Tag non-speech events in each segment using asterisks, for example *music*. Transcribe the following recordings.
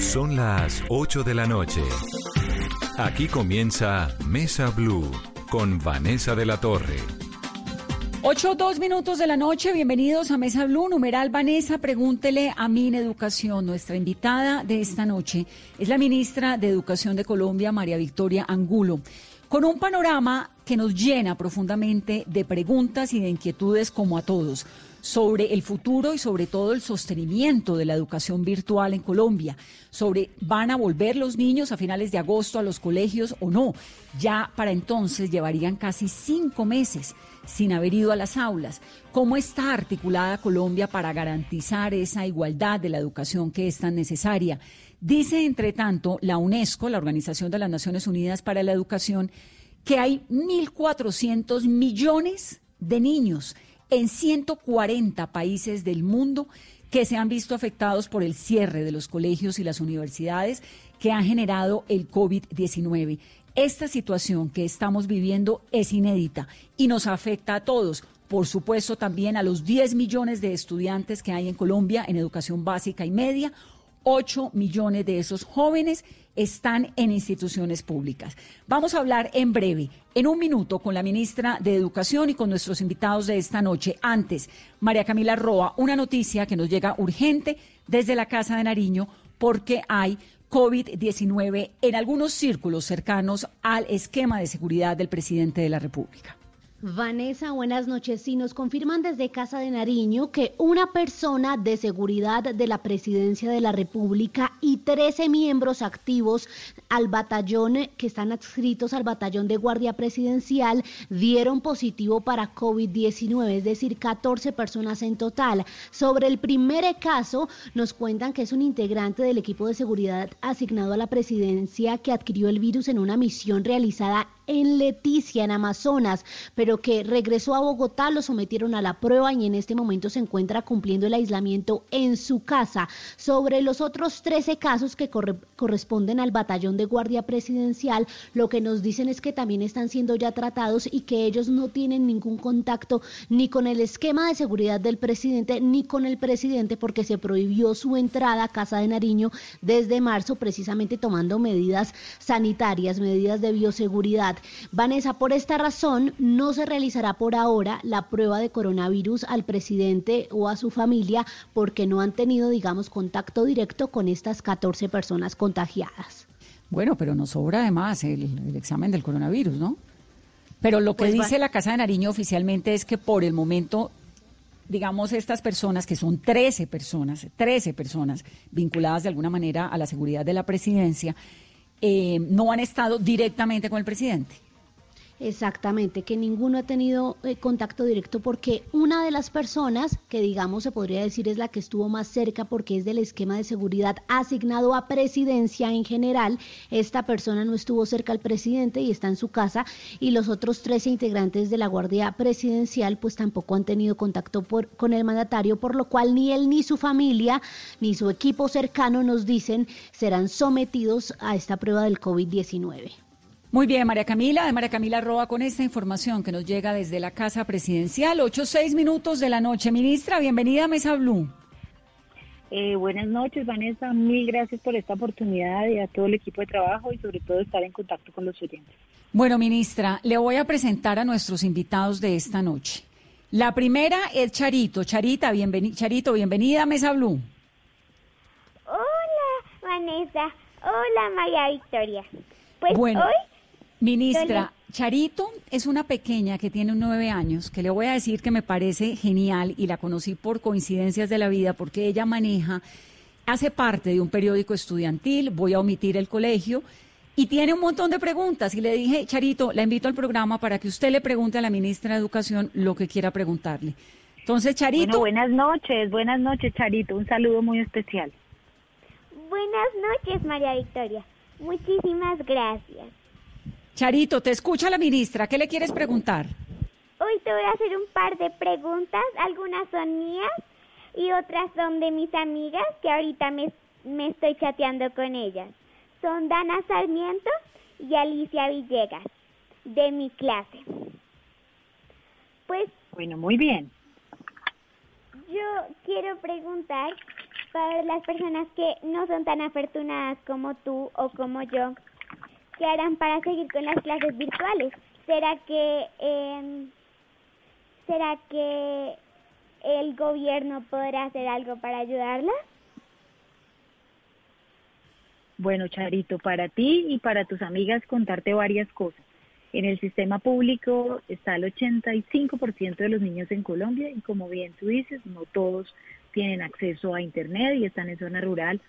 Son las 8 de la noche. Aquí comienza Mesa Blue con Vanessa de la Torre. 8, 2 minutos de la noche, bienvenidos a Mesa Blue, numeral Vanessa, pregúntele a Min Educación. Nuestra invitada de esta noche es la ministra de Educación de Colombia, María Victoria Angulo, con un panorama que nos llena profundamente de preguntas y de inquietudes como a todos sobre el futuro y sobre todo el sostenimiento de la educación virtual en Colombia, sobre van a volver los niños a finales de agosto a los colegios o no. Ya para entonces llevarían casi cinco meses sin haber ido a las aulas. ¿Cómo está articulada Colombia para garantizar esa igualdad de la educación que es tan necesaria? Dice, entre tanto, la UNESCO, la Organización de las Naciones Unidas para la Educación, que hay 1.400 millones de niños en 140 países del mundo que se han visto afectados por el cierre de los colegios y las universidades que han generado el COVID-19. Esta situación que estamos viviendo es inédita y nos afecta a todos. Por supuesto, también a los 10 millones de estudiantes que hay en Colombia en educación básica y media, 8 millones de esos jóvenes están en instituciones públicas. Vamos a hablar en breve, en un minuto, con la ministra de Educación y con nuestros invitados de esta noche. Antes, María Camila Roa, una noticia que nos llega urgente desde la Casa de Nariño porque hay COVID-19 en algunos círculos cercanos al esquema de seguridad del presidente de la República. Vanessa, buenas noches. Si nos confirman desde Casa de Nariño que una persona de seguridad de la Presidencia de la República y 13 miembros activos al batallón que están adscritos al batallón de Guardia Presidencial dieron positivo para COVID-19, es decir, 14 personas en total. Sobre el primer caso, nos cuentan que es un integrante del equipo de seguridad asignado a la presidencia que adquirió el virus en una misión realizada en Leticia, en Amazonas, pero que regresó a Bogotá, lo sometieron a la prueba y en este momento se encuentra cumpliendo el aislamiento en su casa. Sobre los otros 13 casos que corresponden al batallón de guardia presidencial, lo que nos dicen es que también están siendo ya tratados y que ellos no tienen ningún contacto ni con el esquema de seguridad del presidente ni con el presidente porque se prohibió su entrada a Casa de Nariño desde marzo precisamente tomando medidas sanitarias, medidas de bioseguridad. Vanessa, por esta razón no se realizará por ahora la prueba de coronavirus al presidente o a su familia porque no han tenido, digamos, contacto directo con estas 14 personas contagiadas. Bueno, pero nos sobra además el, examen del coronavirus, ¿no? Pero lo que pues dice la Casa de Nariño oficialmente es que por el momento digamos, estas personas, que son 13 personas, 13 personas vinculadas de alguna manera a la seguridad de la presidencia, eh, no han estado directamente con el presidente. Exactamente, que ninguno ha tenido eh, contacto directo porque una de las personas que digamos se podría decir es la que estuvo más cerca porque es del esquema de seguridad asignado a presidencia en general, esta persona no estuvo cerca al presidente y está en su casa y los otros 13 integrantes de la Guardia Presidencial pues tampoco han tenido contacto con el mandatario, por lo cual ni él ni su familia ni su equipo cercano nos dicen serán sometidos a esta prueba del COVID-19. Muy bien, María Camila, de María Camila Roa, con esta información que nos llega desde la Casa Presidencial, ocho seis minutos de la noche. Ministra, bienvenida a Mesa Blue. Eh, buenas noches, Vanessa. Mil gracias por esta oportunidad y a todo el equipo de trabajo y sobre todo estar en contacto con los oyentes. Bueno, ministra, le voy a presentar a nuestros invitados de esta noche. La primera es Charito. Charita, bienveni Charito, bienvenida a Mesa Blue. Hola, Vanessa. Hola, María Victoria. Pues bueno, hoy Ministra, Charito es una pequeña que tiene nueve años, que le voy a decir que me parece genial y la conocí por coincidencias de la vida porque ella maneja, hace parte de un periódico estudiantil, voy a omitir el colegio, y tiene un montón de preguntas. Y le dije, Charito, la invito al programa para que usted le pregunte a la ministra de Educación lo que quiera preguntarle. Entonces, Charito. buenas noches, buenas noches, Charito. Un saludo muy especial. Buenas noches, María Victoria. Muchísimas gracias. Charito, te escucha la ministra. ¿Qué le quieres preguntar? Hoy te voy a hacer un par de preguntas. Algunas son mías y otras son de mis amigas que ahorita me, me estoy chateando con ellas. Son Dana Sarmiento y Alicia Villegas, de mi clase. Pues. Bueno, muy bien. Yo quiero preguntar para las personas que no son tan afortunadas como tú o como yo, ¿qué harán para seguir con las clases virtuales? ¿Será que, eh, ¿será que el gobierno podrá hacer algo para ayudarlas? Bueno, Charito, para ti y para tus amigas contarte varias cosas. En el sistema público está el 85% de los niños en Colombia y como bien tú dices, no todos tienen acceso a Internet y están en zona rural,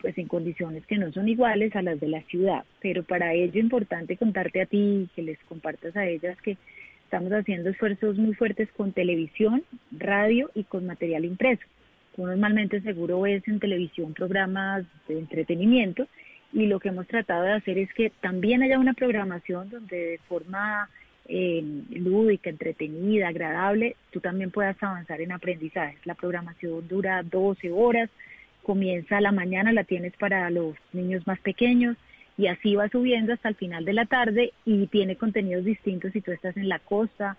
pues en condiciones que no son iguales a las de la ciudad. Pero para ello es importante contarte a ti que les compartas a ellas que estamos haciendo esfuerzos muy fuertes con televisión, radio y con material impreso. Tú normalmente seguro ves en televisión programas de entretenimiento y lo que hemos tratado de hacer es que también haya una programación donde de forma eh, lúdica, entretenida, agradable, tú también puedas avanzar en aprendizajes. La programación dura 12 horas, comienza a la mañana, la tienes para los niños más pequeños y así va subiendo hasta el final de la tarde y tiene contenidos distintos si tú estás en la costa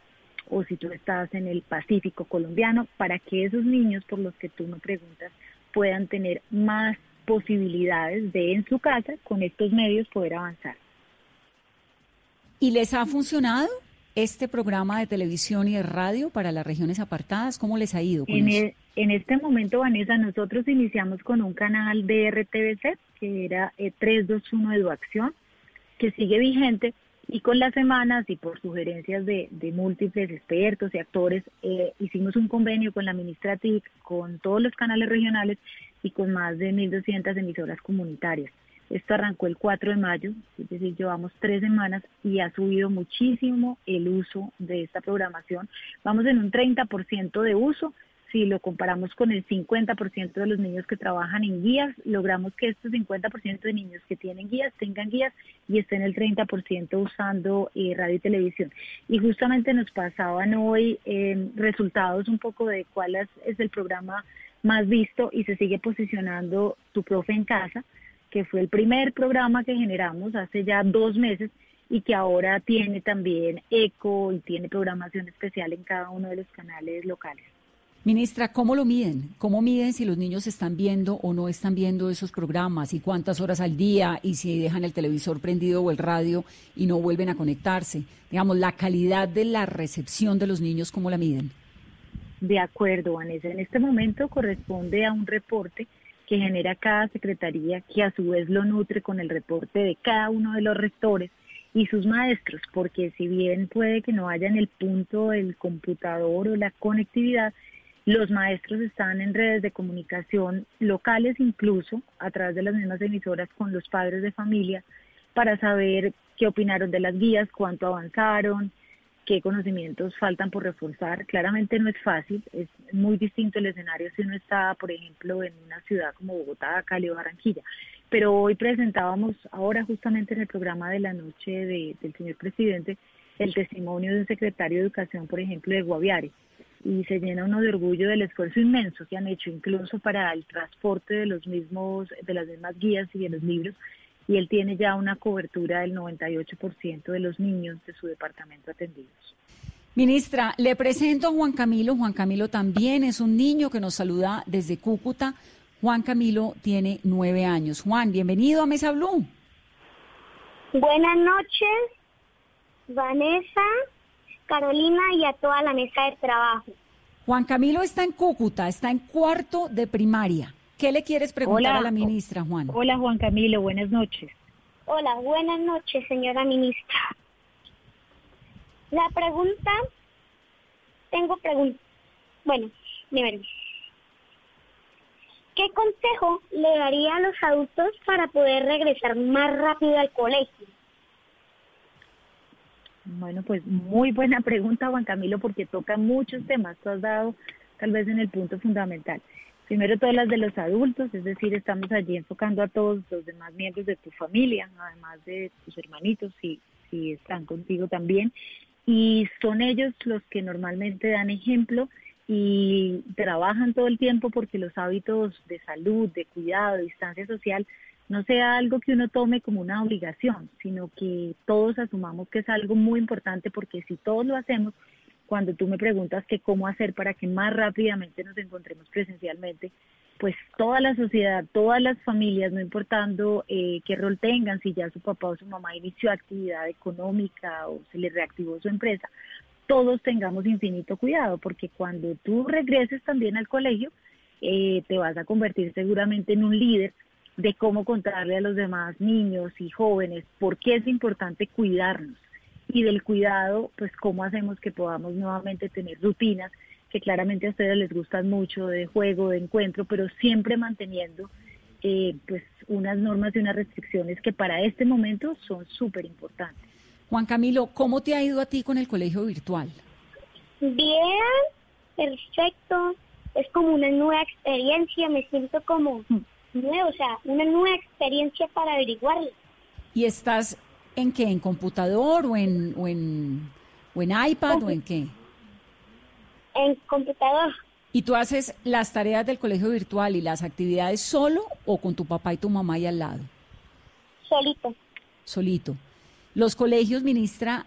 o si tú estás en el Pacífico colombiano, para que esos niños por los que tú me preguntas puedan tener más posibilidades de en su casa con estos medios poder avanzar. ¿Y les ha funcionado este programa de televisión y de radio para las regiones apartadas? ¿Cómo les ha ido? Con en, eso? e- en este momento, Vanessa, nosotros iniciamos con un canal de RTBC que era eh, 321 Eduacción, que sigue vigente y con las semanas y por sugerencias de, de múltiples expertos y actores, eh, hicimos un convenio con la ministra TIC, con todos los canales regionales y con más de 1.200 emisoras comunitarias. Esto arrancó el 4 de mayo, es decir, llevamos tres semanas y ha subido muchísimo el uso de esta programación. Vamos en un 30% de uso. Si lo comparamos con el 50% de los niños que trabajan en guías, logramos que estos 50% de niños que tienen guías tengan guías y estén el 30% usando eh, radio y televisión. Y justamente nos pasaban hoy eh, resultados un poco de cuál es, es el programa más visto y se sigue posicionando Tu Profe en Casa, que fue el primer programa que generamos hace ya dos meses y que ahora tiene también eco y tiene programación especial en cada uno de los canales locales. Ministra, ¿cómo lo miden? ¿Cómo miden si los niños están viendo o no están viendo esos programas y cuántas horas al día y si dejan el televisor prendido o el radio y no vuelven a conectarse? Digamos, la calidad de la recepción de los niños, ¿cómo la miden? De acuerdo, Vanessa. En este momento corresponde a un reporte que genera cada secretaría, que a su vez lo nutre con el reporte de cada uno de los rectores y sus maestros, porque si bien puede que no haya en el punto el computador o la conectividad, los maestros están en redes de comunicación locales incluso, a través de las mismas emisoras con los padres de familia, para saber qué opinaron de las guías, cuánto avanzaron, qué conocimientos faltan por reforzar. Claramente no es fácil, es muy distinto el escenario si uno está, por ejemplo, en una ciudad como Bogotá, Cali o Barranquilla. Pero hoy presentábamos, ahora justamente en el programa de la noche de, del señor presidente, el testimonio de un secretario de Educación, por ejemplo, de Guaviare. Y se llena uno de orgullo del esfuerzo inmenso que han hecho, incluso para el transporte de los mismos, de las mismas guías y de los libros, y él tiene ya una cobertura del 98% de los niños de su departamento atendidos. Ministra, le presento a Juan Camilo. Juan Camilo también es un niño que nos saluda desde Cúcuta. Juan Camilo tiene nueve años. Juan, bienvenido a Mesa Blue. Buenas noches, Vanessa, Carolina y a toda la mesa de trabajo. Juan Camilo está en Cúcuta, está en cuarto de primaria. ¿Qué le quieres preguntar Hola. a la ministra, Juan? Hola Juan Camilo, buenas noches. Hola, buenas noches, señora ministra. La pregunta, tengo pregunta. Bueno, miren. ¿Qué consejo le daría a los adultos para poder regresar más rápido al colegio? Bueno, pues muy buena pregunta, Juan Camilo, porque toca muchos temas. Tú has dado tal vez en el punto fundamental. Primero todas las de los adultos, es decir, estamos allí enfocando a todos los demás miembros de tu familia, además de tus hermanitos, si, si están contigo también. Y son ellos los que normalmente dan ejemplo y trabajan todo el tiempo porque los hábitos de salud, de cuidado, de distancia social, no sea algo que uno tome como una obligación, sino que todos asumamos que es algo muy importante porque si todos lo hacemos, cuando tú me preguntas que cómo hacer para que más rápidamente nos encontremos presencialmente, pues toda la sociedad, todas las familias, no importando eh, qué rol tengan, si ya su papá o su mamá inició actividad económica o se le reactivó su empresa, todos tengamos infinito cuidado, porque cuando tú regreses también al colegio, eh, te vas a convertir seguramente en un líder de cómo contarle a los demás niños y jóvenes por qué es importante cuidarnos y del cuidado, pues cómo hacemos que podamos nuevamente tener rutinas que claramente a ustedes les gustan mucho de juego, de encuentro, pero siempre manteniendo eh, pues unas normas y unas restricciones que para este momento son súper importantes. Juan Camilo, ¿cómo te ha ido a ti con el colegio virtual? Bien, perfecto. Es como una nueva experiencia, me siento como mm. nuevo, o sea, una nueva experiencia para averiguarlo. ¿Y estás en qué? ¿En computador o en, o en, o en iPad o en qué? En computador. ¿Y tú haces las tareas del colegio virtual y las actividades solo o con tu papá y tu mamá ahí al lado? Solito. Solito. Los colegios, ministra,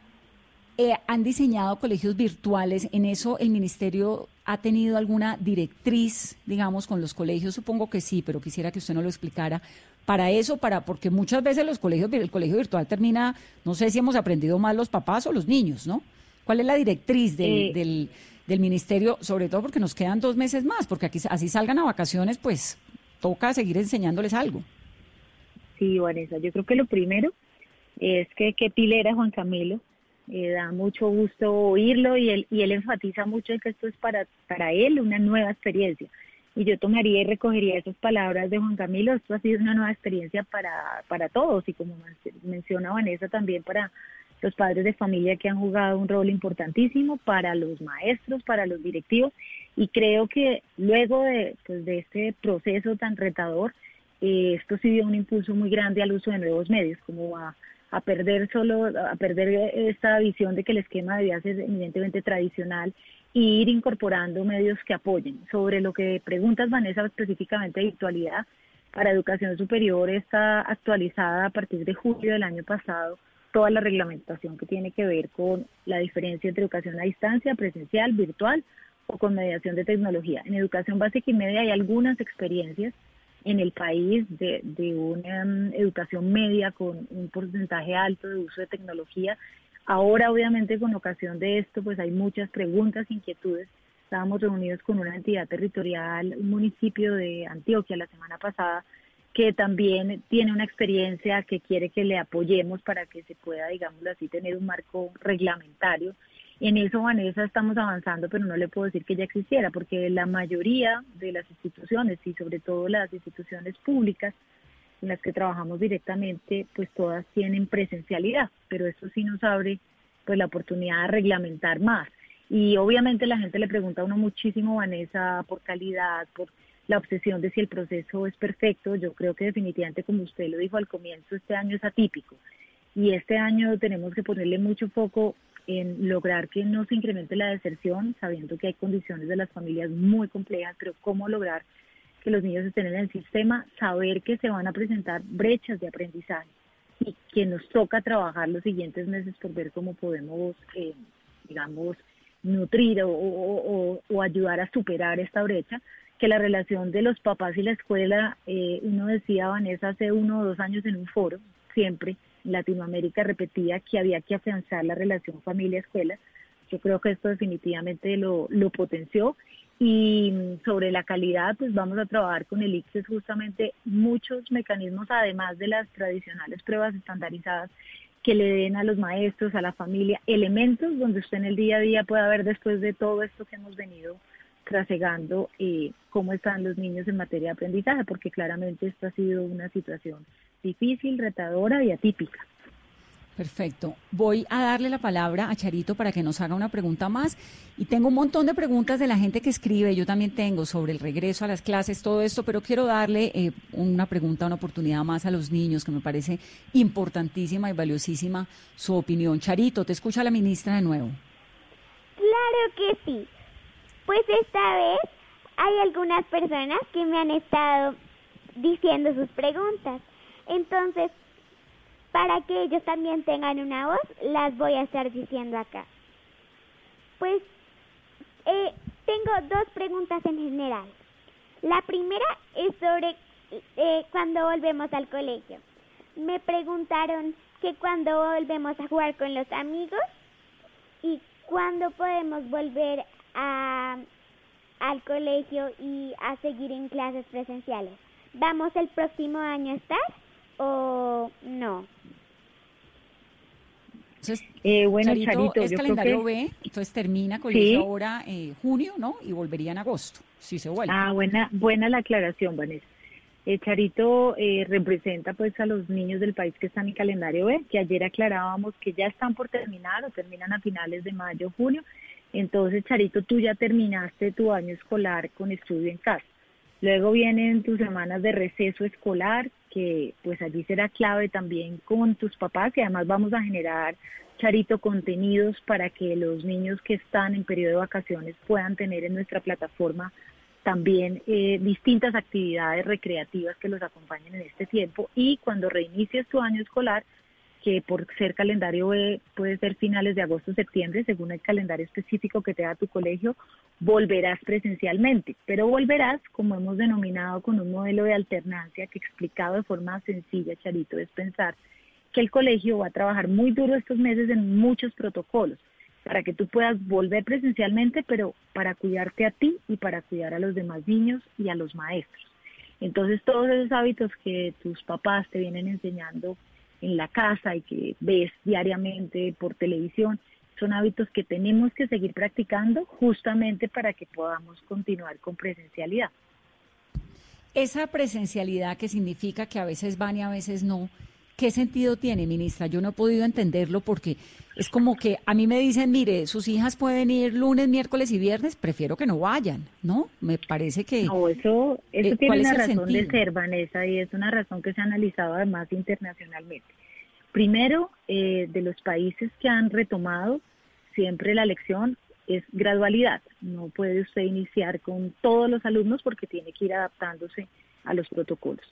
eh, han diseñado colegios virtuales. ¿En eso el ministerio ha tenido alguna directriz, digamos, con los colegios? Supongo que sí, pero quisiera que usted nos lo explicara. Para eso, para porque muchas veces los colegios, el colegio virtual termina, no sé si hemos aprendido más los papás o los niños, ¿no? ¿Cuál es la directriz del, eh, del del ministerio, sobre todo porque nos quedan dos meses más, porque aquí así salgan a vacaciones, pues toca seguir enseñándoles algo. Sí, Vanessa, yo creo que lo primero es que qué pilera Juan Camilo, eh, da mucho gusto oírlo y él, y él enfatiza mucho en que esto es para, para él una nueva experiencia. Y yo tomaría y recogería esas palabras de Juan Camilo, esto ha sido una nueva experiencia para, para todos y como menciona Vanessa también para los padres de familia que han jugado un rol importantísimo para los maestros, para los directivos. Y creo que luego de, pues, de este proceso tan retador, eh, esto sí dio un impulso muy grande al uso de nuevos medios, como a, a perder solo, a perder esta visión de que el esquema debía ser evidentemente tradicional e ir incorporando medios que apoyen. Sobre lo que preguntas, Vanessa, específicamente de virtualidad, para educación superior está actualizada a partir de julio del año pasado toda la reglamentación que tiene que ver con la diferencia entre educación a distancia, presencial, virtual o con mediación de tecnología. En educación básica y media hay algunas experiencias en el país de, de una mm, educación media con un porcentaje alto de uso de tecnología. Ahora, obviamente, con ocasión de esto, pues hay muchas preguntas, inquietudes. Estábamos reunidos con una entidad territorial, un municipio de Antioquia la semana pasada, que también tiene una experiencia que quiere que le apoyemos para que se pueda, digamos así, tener un marco reglamentario. En eso, Vanessa, estamos avanzando, pero no le puedo decir que ya existiera, porque la mayoría de las instituciones y sobre todo las instituciones públicas en las que trabajamos directamente, pues todas tienen presencialidad, pero eso sí nos abre pues la oportunidad de reglamentar más. Y obviamente la gente le pregunta a uno muchísimo, Vanessa, por calidad, por la obsesión de si el proceso es perfecto. Yo creo que definitivamente, como usted lo dijo al comienzo, este año es atípico. Y este año tenemos que ponerle mucho foco en lograr que no se incremente la deserción, sabiendo que hay condiciones de las familias muy complejas, pero cómo lograr que los niños estén en el sistema, saber que se van a presentar brechas de aprendizaje y que nos toca trabajar los siguientes meses por ver cómo podemos, eh, digamos, nutrir o, ayudar a superar esta brecha, que la relación de los papás y la escuela, eh, uno decía, Vanessa, hace uno o dos años en un foro, siempre en Latinoamérica repetía que había que afianzar la relación familia-escuela. Yo creo que esto definitivamente lo, lo potenció. Y sobre la calidad, pues vamos a trabajar con el ICSES justamente muchos mecanismos, además de las tradicionales pruebas estandarizadas, que le den a los maestros, a la familia, elementos donde usted en el día a día pueda ver después de todo esto que hemos venido trasegando eh, cómo están los niños en materia de aprendizaje, porque claramente esta ha sido una situación difícil, retadora y atípica. Perfecto. Voy a darle la palabra a Charito para que nos haga una pregunta más. Y tengo un montón de preguntas de la gente que escribe, yo también tengo sobre el regreso a las clases, todo esto, pero quiero darle eh, una pregunta, una oportunidad más a los niños, que me parece importantísima y valiosísima su opinión. Charito, te escucha la ministra de nuevo. Claro que sí. Pues esta vez hay algunas personas que me han estado diciendo sus preguntas. Entonces, para que ellos también tengan una voz, las voy a estar diciendo acá. Pues eh, tengo dos preguntas en general. La primera es sobre eh, cuando volvemos al colegio. Me preguntaron que cuando volvemos a jugar con los amigos y cuándo podemos volver a, al colegio y a seguir en clases presenciales. ¿Vamos el próximo año estar o no? Entonces, Eh, bueno, Charito, Charito, es yo creo calendario que... B, entonces termina colegio Sí. ahora eh, junio, ¿no? Y volvería en agosto, si se vuelve. Ah, buena, buena la aclaración, Vanessa. Eh, Charito eh, representa pues a los niños del país que están en calendario B, que ayer aclarábamos que ya están por terminar o terminan a finales de mayo, junio. Entonces, Charito, tú ya terminaste tu año escolar con estudio en casa. Luego vienen tus semanas de receso escolar, que pues allí será clave también con tus papás y además vamos a generar, Charito, contenidos para que los niños que están en periodo de vacaciones puedan tener en nuestra plataforma también eh, distintas actividades recreativas que los acompañen en este tiempo. Y cuando reinicies tu año escolar, que por ser calendario B puede ser finales de agosto septiembre, según el calendario específico que te da tu colegio, volverás presencialmente, pero volverás, como hemos denominado, con un modelo de alternancia que explicado de forma sencilla, Charito, es pensar que el colegio va a trabajar muy duro estos meses en muchos protocolos para que tú puedas volver presencialmente, pero para cuidarte a ti y para cuidar a los demás niños y a los maestros. Entonces, todos esos hábitos que tus papás te vienen enseñando en la casa y que ves diariamente por televisión, son hábitos que tenemos que seguir practicando justamente para que podamos continuar con presencialidad. Esa presencialidad que significa que a veces van y a veces no, ¿qué sentido tiene, ministra? Yo no he podido entenderlo porque es como que a mí me dicen, mire, sus hijas pueden ir lunes, miércoles y viernes, prefiero que no vayan, ¿no? Me parece que... No, eso, eso Eh, tiene ¿cuál es una razón de ser, Vanessa, y es una razón que se ha analizado además internacionalmente. Primero, eh, de los países que han retomado, siempre la lección es gradualidad. No puede usted iniciar con todos los alumnos porque tiene que ir adaptándose a los protocolos.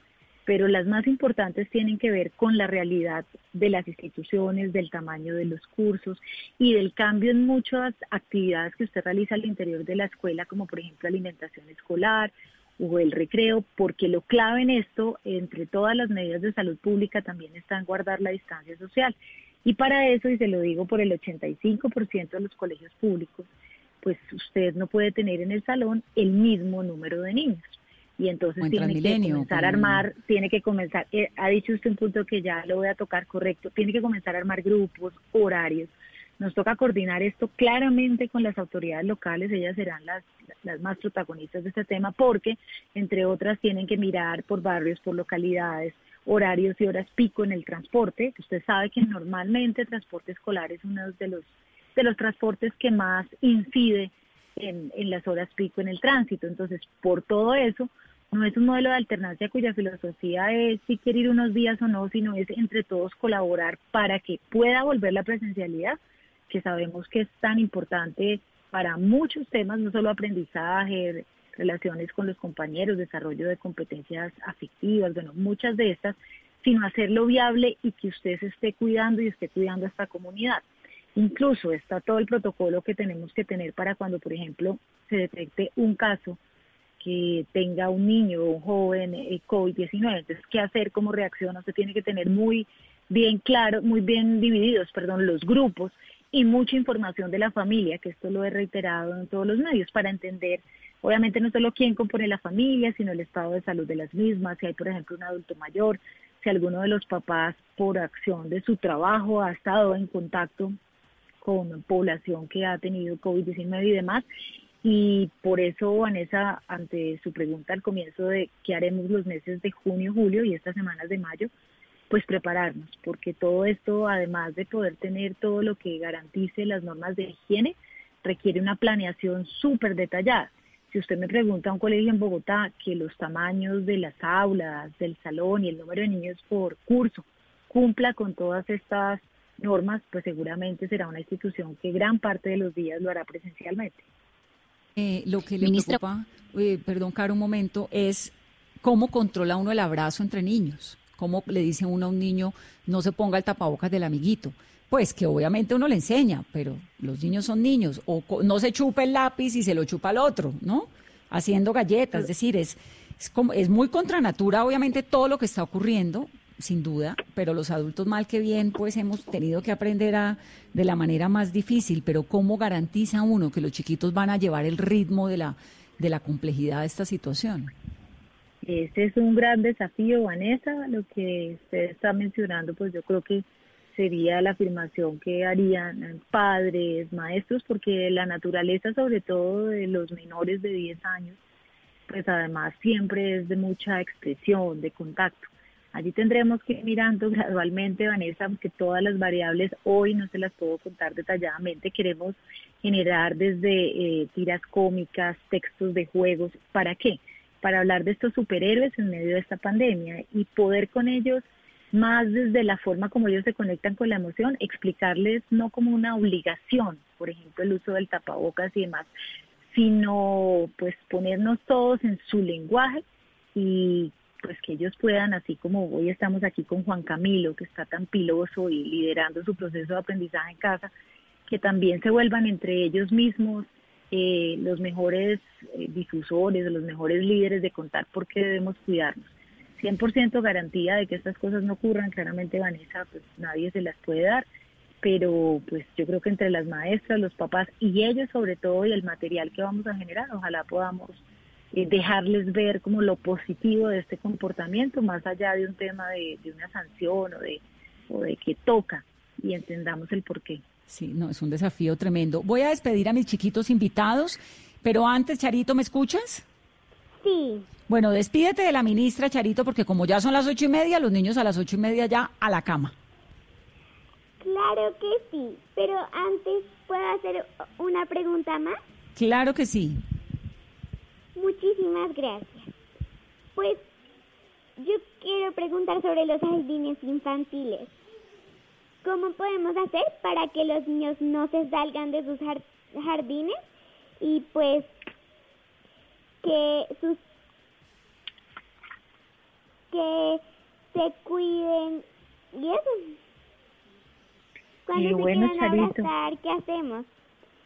Pero las más importantes tienen que ver con la realidad de las instituciones, del tamaño de los cursos y del cambio en muchas actividades que usted realiza al interior de la escuela, como por ejemplo alimentación escolar o el recreo, porque lo clave en esto, entre todas las medidas de salud pública, también está en guardar la distancia social. Y para eso, y se lo digo por el 85% de los colegios públicos, pues usted no puede tener en el salón el mismo número de niños. Y entonces tiene que comenzar a armar, tiene que comenzar, eh, ha dicho usted un punto que ya lo voy a tocar correcto, tiene que comenzar a armar grupos, horarios. Nos toca coordinar esto claramente con las autoridades locales, ellas serán las, las más protagonistas de este tema porque, entre otras, tienen que mirar por barrios, por localidades, horarios y horas pico en el transporte. Usted sabe que normalmente el transporte escolar es uno de los, de los transportes que más incide en, en las horas pico en el tránsito. Entonces, por todo eso, no es un modelo de alternancia cuya filosofía es si quiere ir unos días o no, sino es entre todos colaborar para que pueda volver la presencialidad, que sabemos que es tan importante para muchos temas, no solo aprendizaje, relaciones con los compañeros, desarrollo de competencias afectivas, bueno, muchas de estas, sino hacerlo viable y que usted se esté cuidando y esté cuidando a esta comunidad. Incluso está todo el protocolo que tenemos que tener para cuando, por ejemplo, se detecte un caso que tenga un niño o un joven eh, COVID-19. Entonces, ¿qué hacer? ¿Cómo reacciona? Usted tiene que tener muy bien claro, muy bien divididos, perdón, los grupos y mucha información de la familia, que esto lo he reiterado en todos los medios, para entender, obviamente no solo quién compone la familia, sino el estado de salud de las mismas, si hay, por ejemplo, un adulto mayor, si alguno de los papás, por acción de su trabajo, ha estado en contacto con población que ha tenido COVID-19 y demás. Y por eso, Vanessa, ante su pregunta al comienzo de qué haremos los meses de junio, julio y estas semanas de mayo, pues prepararnos, porque todo esto, además de poder tener todo lo que garantice las normas de higiene, requiere una planeación súper detallada. Si usted me pregunta a un colegio en Bogotá que los tamaños de las aulas, del salón y el número de niños por curso cumpla con todas estas normas, pues seguramente será una institución que gran parte de los días lo hará presencialmente. Eh, lo que le Ministra- preocupa, eh, perdón, Caro, un momento, es cómo controla uno el abrazo entre niños. Cómo le dice uno a un niño, no se ponga el tapabocas del amiguito. Pues que obviamente uno le enseña, pero los niños son niños. O no se chupa el lápiz y se lo chupa al otro, ¿no? haciendo galletas, es decir, es, es, como, es muy contra natura, obviamente, todo lo que está ocurriendo, sin duda, pero los adultos mal que bien, pues hemos tenido que aprender a, de la manera más difícil, pero ¿cómo garantiza uno que los chiquitos van a llevar el ritmo de la, de la complejidad de esta situación? Ese es un gran desafío, Vanessa, lo que usted está mencionando, pues yo creo que sería la afirmación que harían padres, maestros, porque la naturaleza, sobre todo de los menores de 10 años, pues además siempre es de mucha expresión, de contacto. Allí tendremos que ir mirando *laughs* gradualmente, Vanessa, aunque todas las variables hoy no se las puedo contar detalladamente. Queremos generar desde eh, tiras cómicas, textos de juegos. ¿Para qué? Para hablar de estos superhéroes en medio de esta pandemia y poder con ellos, más desde la forma como ellos se conectan con la emoción, explicarles no como una obligación, por ejemplo, el uso del tapabocas y demás, sino pues ponernos todos en su lenguaje y pues que ellos puedan, así como hoy estamos aquí con Juan Camilo, que está tan piloso y liderando su proceso de aprendizaje en casa, que también se vuelvan entre ellos mismos eh, los mejores eh, difusores, los mejores líderes de contar por qué debemos cuidarnos. 100% garantía de que estas cosas no ocurran, claramente Vanessa, pues nadie se las puede dar, pero pues yo creo que entre las maestras, los papás y ellos sobre todo y el material que vamos a generar, ojalá podamos eh, dejarles ver como lo positivo de este comportamiento, más allá de un tema de, una sanción o de, o de que toca y entendamos el por qué. Sí, no, es un desafío tremendo. Voy a despedir a mis chiquitos invitados, pero antes, Charito, ¿me escuchas? Sí. Bueno, despídete de la ministra, Charito, porque como ya son las ocho y media, los niños a las ocho y media ya a la cama. Claro que sí, pero antes, ¿puedo hacer una pregunta más? Claro que sí. Muchísimas gracias. Pues yo quiero preguntar sobre los jardines infantiles. ¿Cómo podemos hacer para que los niños no se salgan de sus jardines y pues que sus que se cuiden y eso? Cuando se bueno, abrazar, ¿qué hacemos?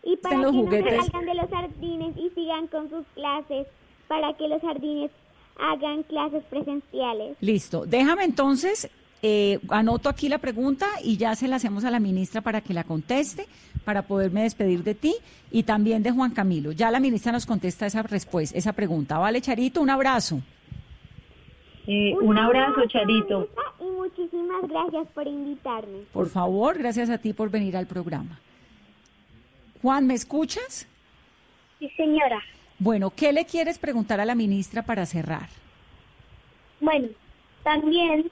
Y para que no salgan de los jardines y sigan con sus clases, para que los jardines hagan clases presenciales. Listo, déjame entonces, eh, anoto aquí la pregunta y ya se la hacemos a la ministra para que la conteste, para poderme despedir de ti y también de Juan Camilo. Ya la ministra nos contesta esa respuesta, esa pregunta. Vale, Charito, un abrazo. Eh, un abrazo, Charito. Y muchísimas gracias por invitarme. Por favor, gracias a ti por venir al programa. Juan, ¿me escuchas? Sí, señora. Bueno, ¿qué le quieres preguntar a la ministra para cerrar? Bueno, también,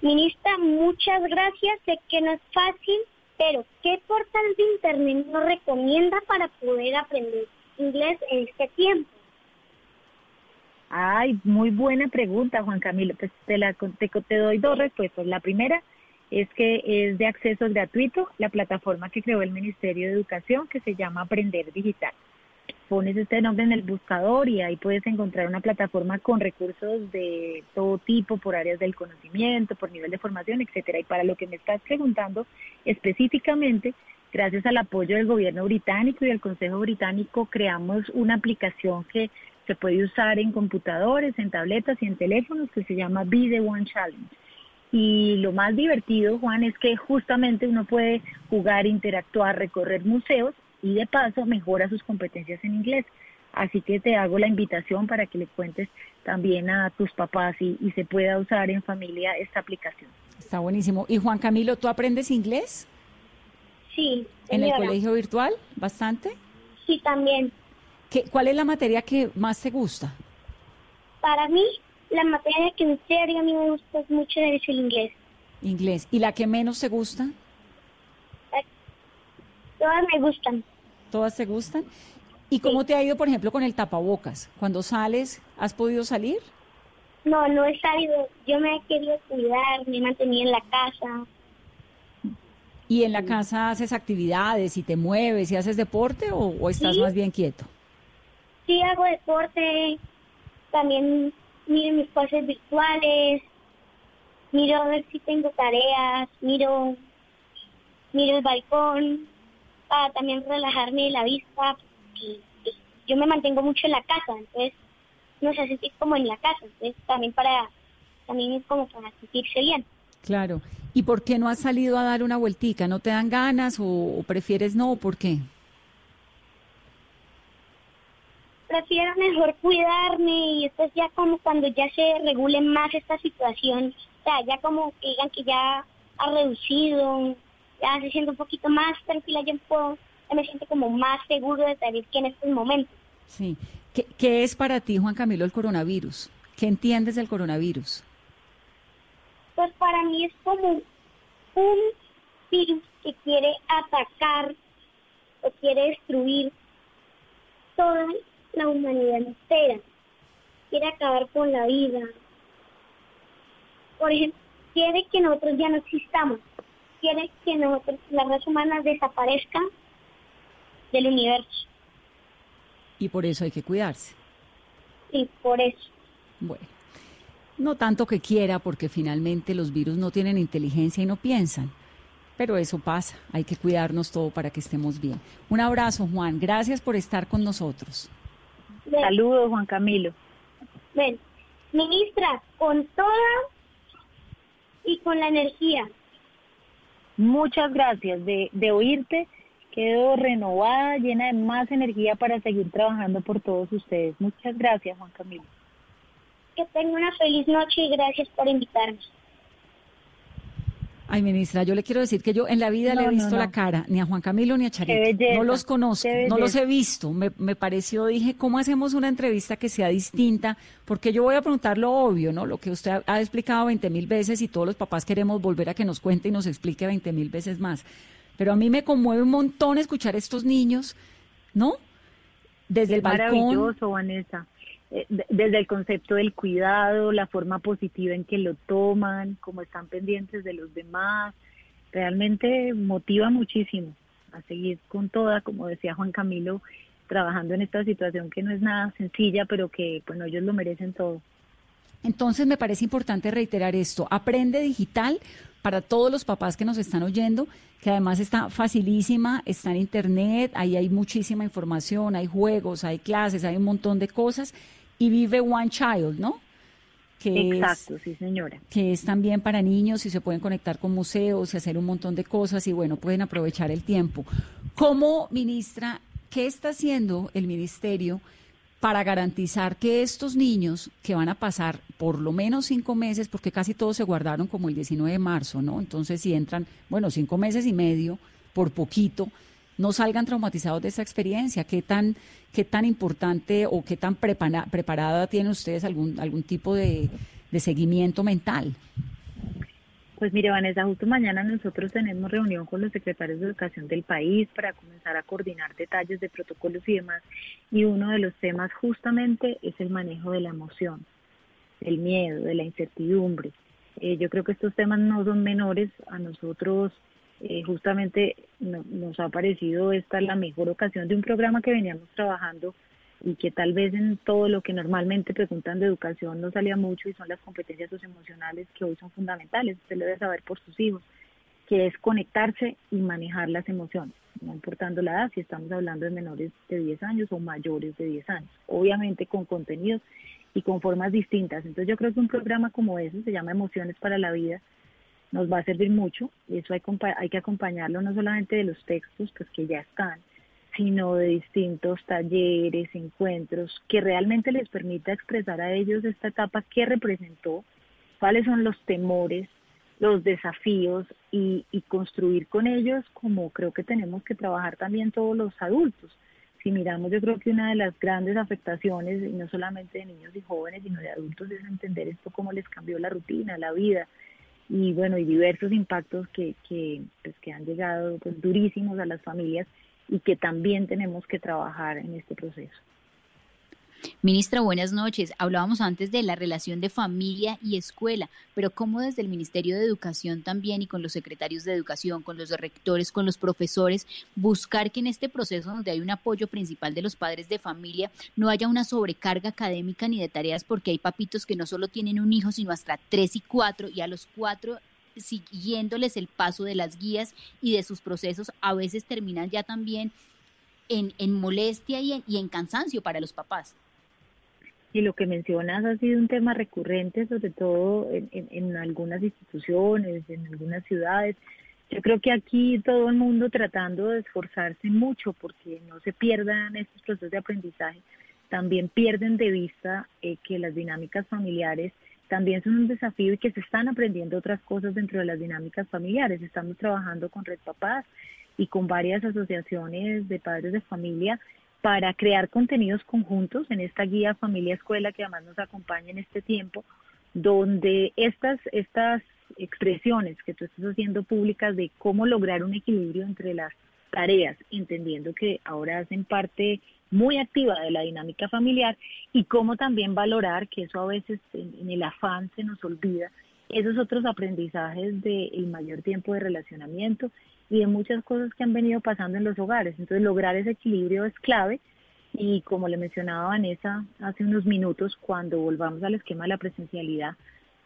ministra, muchas gracias. Sé que no es fácil, pero ¿qué portal de Internet nos recomienda para poder aprender inglés en este tiempo? Ay, muy buena pregunta, Juan Camilo. Pues te, la, te, te doy dos respuestas. La primera, es que es de acceso gratuito la plataforma que creó el Ministerio de Educación que se llama Aprender Digital. Pones este nombre en el buscador y ahí puedes encontrar una plataforma con recursos de todo tipo, por áreas del conocimiento, por nivel de formación, etcétera. Y para lo que me estás preguntando específicamente, gracias al apoyo del gobierno británico y del Consejo Británico, creamos una aplicación que se puede usar en computadores, en tabletas y en teléfonos que se llama Be the One Challenge y lo más divertido, Juan, es que justamente uno puede jugar, interactuar, recorrer museos y de paso mejora sus competencias en inglés. Así que te hago la invitación para que le cuentes también a tus papás y, se pueda usar en familia esta aplicación. Está buenísimo. ¿Y Juan Camilo, tú aprendes inglés? Sí. ¿En el colegio virtual? ¿Bastante? Sí, también. ¿Qué, ¿Cuál es la materia que más te gusta? Para mí, la materia que en serio a mí me gusta mucho es el inglés. Inglés. ¿Y la que menos te gusta? Todas me gustan. ¿Todas te gustan? ¿Y cómo te ha ido, por ejemplo, con el tapabocas? Cuando sales, ¿has podido salir? No, no he salido. Yo me he querido cuidar, me he mantenido en la casa. ¿Y en la casa haces actividades y te mueves y haces deporte o, estás más bien quieto? Sí, hago deporte. También miro mis clases virtuales, miro a ver si tengo tareas, miro, miro el balcón para también relajarme la vista y, yo me mantengo mucho en la casa, entonces no se sentir como en la casa, entonces también para, también es como para sentirse bien. Claro. ¿Y por qué no has salido a dar una vueltica? ¿No te dan ganas o, prefieres no? ¿Por qué? Prefiero mejor cuidarme y después ya como cuando ya se regule más esta situación, o sea, ya como que digan que ya ha reducido, ya se siente un poquito más tranquila, ya puedo, ya me siento como más seguro de salir que en estos momentos. Sí. ¿Qué, ¿Qué es para ti, Juan Camilo, el coronavirus? ¿Qué entiendes del coronavirus? pues para mí es como un virus que quiere atacar o quiere destruir toda la humanidad entera. Quiere acabar con la vida. Por ejemplo, quiere que nosotros ya no existamos. Quiere que nosotros, la raza humana desaparezca del universo. Y por eso hay que cuidarse. Y por eso. Bueno. No tanto que quiera, porque finalmente los virus no tienen inteligencia y no piensan. Pero eso pasa, hay que cuidarnos todo para que estemos bien. Un abrazo, Juan. Gracias por estar con nosotros. Saludos, Juan Camilo. Ven, ministra, con toda y con la energía. Muchas gracias de, de oírte. Quedo renovada, llena de más energía para seguir trabajando por todos ustedes. Muchas gracias, Juan Camilo que tenga una feliz noche y gracias por invitarme. Ay, ministra, yo le quiero decir que yo en la vida le he visto la cara, ni a Juan Camilo ni a Charito. no los conozco, no los he visto. Me, me, pareció, dije, ¿cómo hacemos una entrevista que sea distinta? Porque yo voy a preguntar lo obvio, ¿no? Lo que usted ha, explicado 20 mil veces y todos los papás queremos volver a que nos cuente y nos explique 20 mil veces más. Pero a mí me conmueve un montón escuchar a estos niños, ¿no? Desde el balcón. Maravilloso, Vanessa. Eh, desde el concepto del cuidado, la forma positiva en que lo toman, cómo están pendientes de los demás, realmente motiva muchísimo a seguir con toda, como decía Juan Camilo, trabajando en esta situación que no es nada sencilla, pero que bueno, ellos lo merecen todo. Entonces me parece importante reiterar esto, aprende digital para todos los papás que nos están oyendo, que además está facilísima, está en internet, ahí hay muchísima información, hay juegos, hay clases, hay un montón de cosas y vive One Child, ¿no? Que Exacto, sí señora. Que es también para niños y se pueden conectar con museos y hacer un montón de cosas y bueno, pueden aprovechar el tiempo. ¿Cómo, ministra, qué está haciendo el ministerio para garantizar que estos niños que van a pasar por lo menos cinco meses, porque casi todos se guardaron como el 19 de marzo, ¿no? Entonces si entran, bueno, cinco meses y medio, por poquito, no salgan traumatizados de esa experiencia. ¿Qué tan, qué tan importante o qué tan preparada tienen ustedes algún, algún tipo de, de seguimiento mental? Pues mire, Vanessa, justo mañana nosotros tenemos reunión con los secretarios de educación del país para comenzar a coordinar detalles de protocolos y demás. Y uno de los temas justamente es el manejo de la emoción, del miedo, de la incertidumbre. Eh, yo creo que estos temas no son menores. A nosotros eh, justamente nos ha parecido esta la mejor ocasión de un programa que veníamos trabajando y que tal vez en todo lo que normalmente preguntan de educación no salía mucho y son las competencias socioemocionales que hoy son fundamentales, usted lo debe saber por sus hijos, que es conectarse y manejar las emociones, no importando la edad, si estamos hablando de menores de 10 años o mayores de 10 años, obviamente con contenidos y con formas distintas. Entonces yo creo que un programa como ese se llama Emociones para la Vida, nos va a servir mucho eso hay, hay que acompañarlo no solamente de los textos pues que ya están, sino de distintos talleres, encuentros, que realmente les permita expresar a ellos esta etapa que representó, cuáles son los temores, los desafíos y, y construir con ellos como creo que tenemos que trabajar también todos los adultos. Si miramos, yo creo que una de las grandes afectaciones, y no solamente de niños y jóvenes, sino de adultos, es entender esto cómo les cambió la rutina, la vida, y bueno, y diversos impactos que, que, pues, que han llegado pues, durísimos a las familias y que también tenemos que trabajar en este proceso. Ministra, buenas noches. Hablábamos antes de la relación de familia y escuela, pero ¿cómo desde el Ministerio de Educación también y con los secretarios de Educación, con los rectores, con los profesores, buscar que en este proceso donde hay un apoyo principal de los padres de familia no haya una sobrecarga académica ni de tareas porque hay papitos que no solo tienen un hijo, sino hasta tres y cuatro y a los cuatro siguiéndoles el paso de las guías y de sus procesos, a veces terminan ya también en, molestia y en cansancio para los papás. Y lo que mencionas ha sido un tema recurrente, sobre todo en, en, algunas instituciones, en algunas ciudades. Yo creo que aquí todo el mundo tratando de esforzarse mucho porque no se pierdan estos procesos de aprendizaje, también pierden de vista eh, que las dinámicas familiares también son un desafío y que se están aprendiendo otras cosas dentro de las dinámicas familiares. Estamos trabajando con Red Papás y con varias asociaciones de padres de familia para crear contenidos conjuntos en esta guía familia escuela que además nos acompaña en este tiempo, donde estas, estas expresiones que tú estás haciendo públicas de cómo lograr un equilibrio entre las tareas, entendiendo que ahora hacen parte muy activa de la dinámica familiar y cómo también valorar, que eso a veces en, el afán se nos olvida, esos otros aprendizajes del el mayor tiempo de relacionamiento y de muchas cosas que han venido pasando en los hogares. Entonces lograr ese equilibrio es clave y como le mencionaba Vanessa hace unos minutos, cuando volvamos al esquema de la presencialidad,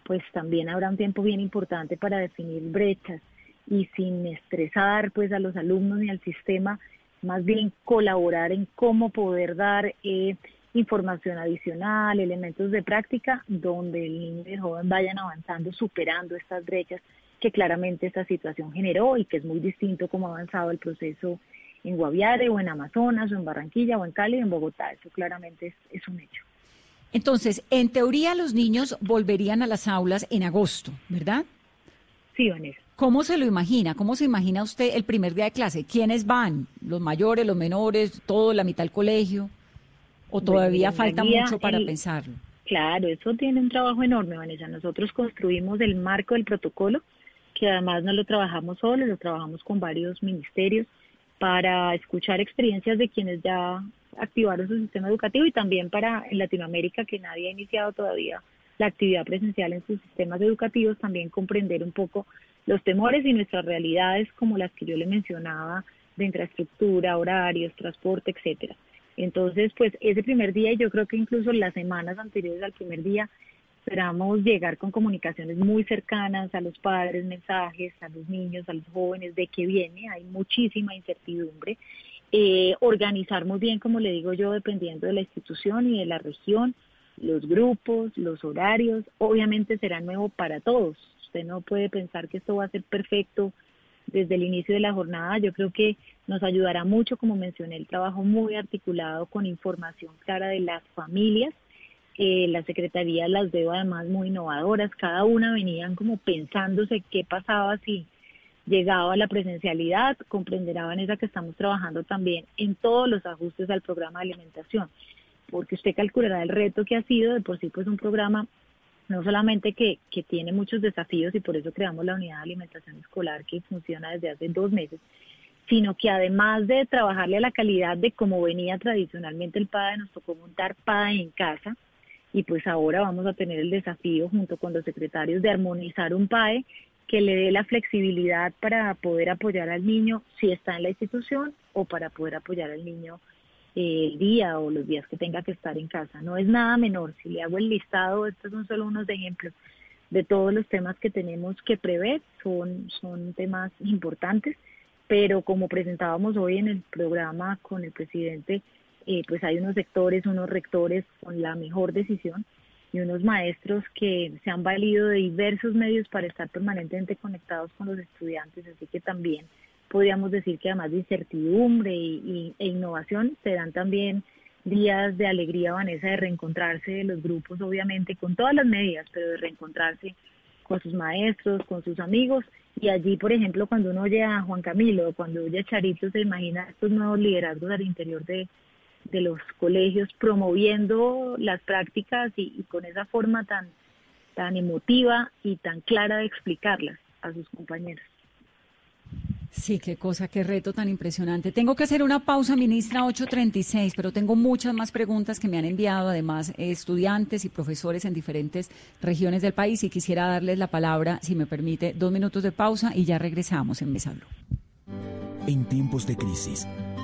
pues también habrá un tiempo bien importante para definir brechas y sin estresar pues a los alumnos ni al sistema, más bien colaborar en cómo poder dar eh, información adicional, elementos de práctica, donde el niño y el joven vayan avanzando, superando estas brechas que claramente esta situación generó y que es muy distinto como ha avanzado el proceso en Guaviare o en Amazonas o en Barranquilla o en Cali o en Bogotá. Eso claramente es, es un hecho. Entonces, en teoría los niños volverían a las aulas en agosto, ¿verdad? Sí, Vanessa. ¿Cómo se lo imagina? ¿Cómo se imagina usted el primer día de clase? ¿Quiénes van? ¿Los mayores, los menores, todo, la mitad del colegio? ¿O todavía falta mucho para pensarlo? Claro, eso tiene un trabajo enorme, Vanessa. Nosotros construimos el marco del protocolo, que además no lo trabajamos solos, lo trabajamos con varios ministerios para escuchar experiencias de quienes ya activaron su sistema educativo y también para en Latinoamérica, que nadie ha iniciado todavía la actividad presencial en sus sistemas educativos, también comprender un poco los temores y nuestras realidades como las que yo le mencionaba de infraestructura, horarios, transporte, etcétera. Entonces, pues ese primer día y yo creo que incluso las semanas anteriores al primer día esperamos llegar con comunicaciones muy cercanas a los padres, mensajes a los niños, a los jóvenes de qué viene, hay muchísima incertidumbre. Eh, organizar muy bien, como le digo yo, dependiendo de la institución y de la región, los grupos, los horarios, obviamente será nuevo para todos, Usted no puede pensar que esto va a ser perfecto desde el inicio de la jornada. Yo creo que nos ayudará mucho, como mencioné, el trabajo muy articulado con información clara de las familias. Eh, la Secretaría las veo además muy innovadoras. Cada una venían como pensándose qué pasaba si llegaba la presencialidad. Comprenderá, Vanessa, que estamos trabajando también en todos los ajustes al programa de alimentación porque usted calculará el reto que ha sido, de por sí pues un programa no solamente que, que tiene muchos desafíos y por eso creamos la unidad de alimentación escolar que funciona desde hace dos meses, sino que además de trabajarle a la calidad de cómo venía tradicionalmente el PAE, nos tocó montar PAE en casa y pues ahora vamos a tener el desafío junto con los secretarios de armonizar un PAE que le dé la flexibilidad para poder apoyar al niño si está en la institución o para poder apoyar al niño el día o los días que tenga que estar en casa. No es nada menor. Si le hago el listado, estos son solo unos ejemplos de todos los temas que tenemos que prever. Son, son temas importantes, pero como presentábamos hoy en el programa con el presidente, eh, pues hay unos sectores, unos rectores con la mejor decisión y unos maestros que se han valido de diversos medios para estar permanentemente conectados con los estudiantes, así que también podríamos decir que además de incertidumbre y, e innovación, serán también días de alegría, Vanessa, de reencontrarse de los grupos, obviamente, con todas las medidas, pero de reencontrarse con sus maestros, con sus amigos. Y allí, por ejemplo, cuando uno oye a Juan Camilo, cuando oye a Charito, se imagina estos nuevos liderazgos al interior de, de los colegios promoviendo las prácticas y, y con esa forma tan, tan emotiva y tan clara de explicarlas a sus compañeros. Sí, qué cosa, qué reto tan impresionante. Tengo que hacer una pausa, ministra 836, pero tengo muchas más preguntas que me han enviado, además, estudiantes y profesores en diferentes regiones del país y quisiera darles la palabra, si me permite, dos minutos de pausa y ya regresamos en Mesa En tiempos de crisis,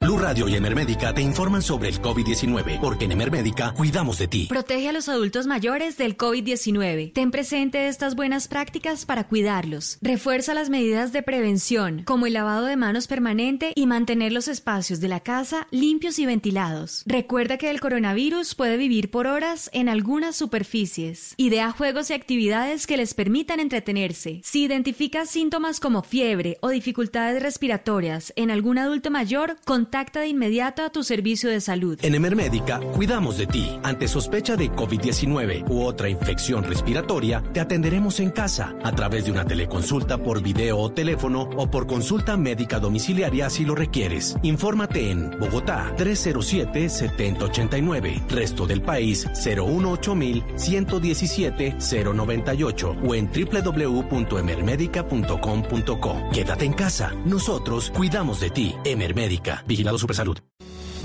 Blue Radio y Emermédica te informan sobre el COVID-19, porque en Emermédica cuidamos de ti. Protege a los adultos mayores del COVID-19. Ten presente estas buenas prácticas para cuidarlos. Refuerza las medidas de prevención, como el lavado de manos permanente y mantener los espacios de la casa limpios y ventilados. Recuerda que el coronavirus puede vivir por horas en algunas superficies. Idea juegos y actividades que les permitan entretenerse. Si identificas síntomas como fiebre o dificultades respiratorias en algún adulto mayor, con contacta de inmediato a tu servicio de salud. En Emermédica cuidamos de ti. Ante sospecha de COVID-19 u otra infección respiratoria, te atenderemos en casa a través de una teleconsulta por video o teléfono o por consulta médica domiciliaria si lo requieres. Infórmate en Bogotá 307-7089, resto del país 018 117 098 o en www.emermedica.com.co. Quédate en casa. Nosotros cuidamos de ti. Emermédica.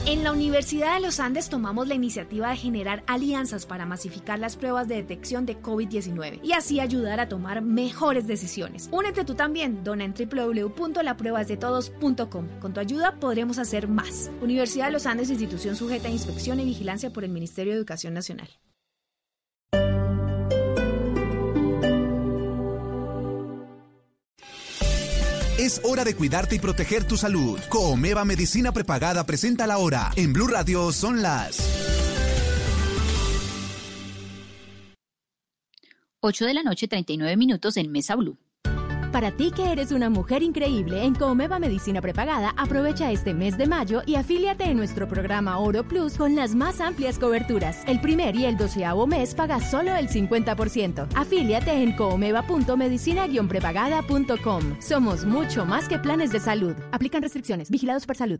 En la Universidad de los Andes tomamos la iniciativa de generar alianzas para masificar las pruebas de detección de COVID-19 y así ayudar a tomar mejores decisiones. Únete tú también, dona en www.lapruebasdetodos.com. Con tu ayuda podremos hacer más. Universidad de los Andes, institución sujeta a inspección y vigilancia por el Ministerio de Educación Nacional. Es hora de cuidarte y proteger tu salud. Comeva Medicina Prepagada presenta la hora. En Blue Radio son las 8 de la noche, 39 minutos en Mesa Blue. Para ti que eres una mujer increíble en Comeva Medicina Prepagada, aprovecha este mes de mayo y afíliate en nuestro programa Oro Plus con las más amplias coberturas. El primer y el doceavo mes pagas solo el 50%. Afíliate en comeva.medicina-prepagada.com. Somos mucho más que planes de salud. Aplican restricciones. Vigilados por salud.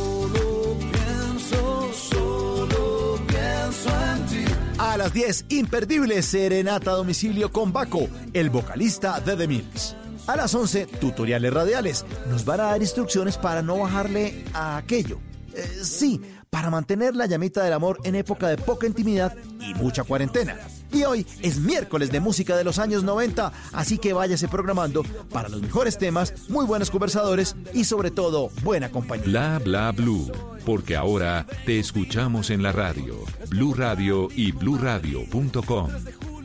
A las 10, imperdible serenata a domicilio con Baco, el vocalista de The Mills. A las 11, tutoriales radiales. Nos van a dar instrucciones para no bajarle a aquello. Eh, sí, para mantener la llamita del amor en época de poca intimidad y mucha cuarentena. Y hoy es miércoles de música de los años 90, así que váyase programando para los mejores temas, muy buenos conversadores y sobre todo buena compañía. Bla bla blue, porque ahora te escuchamos en la radio, Blue Radio y bluradio.com.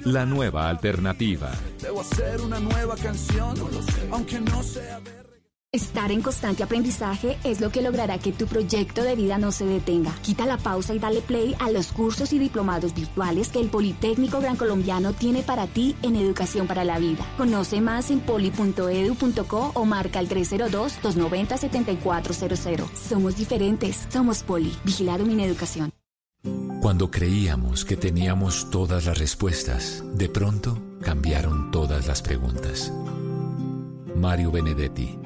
La nueva alternativa. Debo hacer una nueva canción, aunque no sea Estar en constante aprendizaje es lo que logrará que tu proyecto de vida no se detenga. Quita la pausa y dale play a los cursos y diplomados virtuales que el Politécnico Gran Colombiano tiene para ti en Educación para la Vida. Conoce más en poli.edu.co o marca el 302-290-7400. Somos diferentes. Somos Poli. Vigilado mi educación. Cuando creíamos que teníamos todas las respuestas, de pronto cambiaron todas las preguntas. Mario Benedetti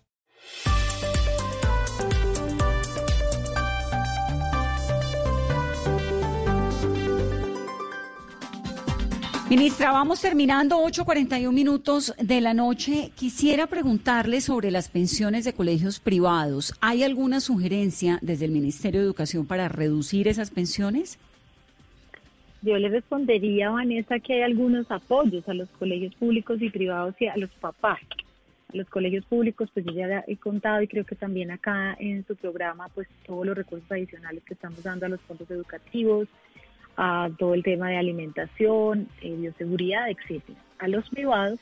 Ministra, vamos terminando 8.41 minutos de la noche. Quisiera preguntarle sobre las pensiones de colegios privados. ¿Hay alguna sugerencia desde el Ministerio de Educación para reducir esas pensiones? Yo le respondería, Vanessa, que hay algunos apoyos a los colegios públicos y privados y a los papás. A los colegios públicos, pues yo ya he contado y creo que también acá en su programa, pues todos los recursos adicionales que estamos dando a los fondos educativos, a todo el tema de alimentación, eh, bioseguridad, etcétera. A los privados,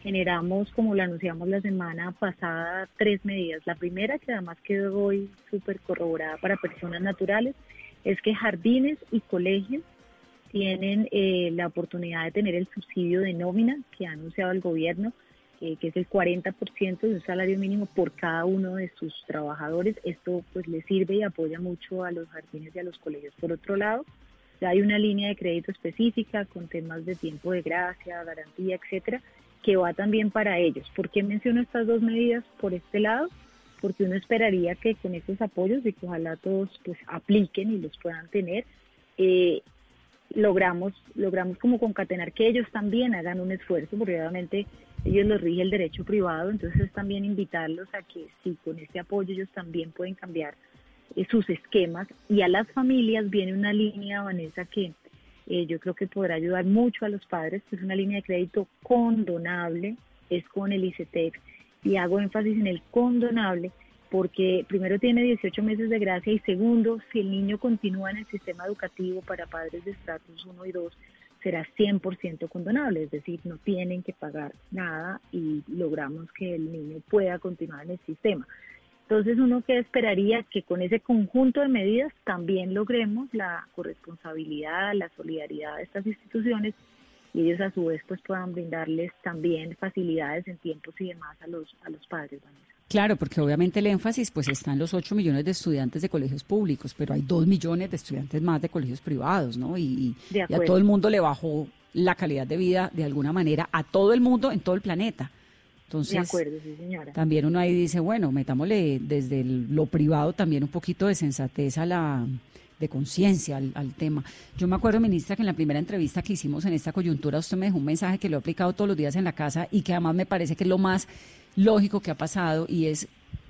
generamos, como lo anunciamos la semana pasada, tres medidas. La primera, que además quedó hoy súper corroborada para personas naturales, es que jardines y colegios tienen eh, la oportunidad de tener el subsidio de nómina que ha anunciado el gobierno, eh, que es el 40% de un salario mínimo por cada uno de sus trabajadores. Esto pues le sirve y apoya mucho a los jardines y a los colegios. Por otro lado, ya hay una línea de crédito específica con temas de tiempo de gracia, garantía, etcétera, que va también para ellos. ¿Por qué menciono estas dos medidas por este lado? Porque uno esperaría que con estos apoyos y que ojalá todos pues apliquen y los puedan tener, eh, logramos, logramos como concatenar que ellos también hagan un esfuerzo, porque obviamente ellos los rige el derecho privado, entonces también invitarlos a que si con este apoyo ellos también pueden cambiar sus esquemas y a las familias viene una línea, Vanessa, que eh, yo creo que podrá ayudar mucho a los padres, es una línea de crédito condonable, es con el ICETEX y hago énfasis en el condonable porque primero tiene 18 meses de gracia y segundo, si el niño continúa en el sistema educativo para padres de estratos 1 y 2, será 100% condonable, es decir, no tienen que pagar nada y logramos que el niño pueda continuar en el sistema. Entonces uno que esperaría que con ese conjunto de medidas también logremos la corresponsabilidad, la solidaridad de estas instituciones y ellos a su vez pues puedan brindarles también facilidades en tiempos y demás a los a los padres. Claro, porque obviamente el énfasis pues está en los 8 millones de estudiantes de colegios públicos, pero hay 2 millones de estudiantes más de colegios privados, ¿no? Y, a todo el mundo le bajó la calidad de vida de alguna manera, a todo el mundo en todo el planeta. Entonces, de acuerdo, sí, señora. también uno ahí dice, bueno, metámosle desde lo privado también un poquito de sensatez a la de conciencia al, al, tema. Yo me acuerdo, ministra, que en la primera entrevista que hicimos en esta coyuntura usted me dejó un mensaje que lo he aplicado todos los días en la casa y que además me parece que es lo más lógico que ha pasado y es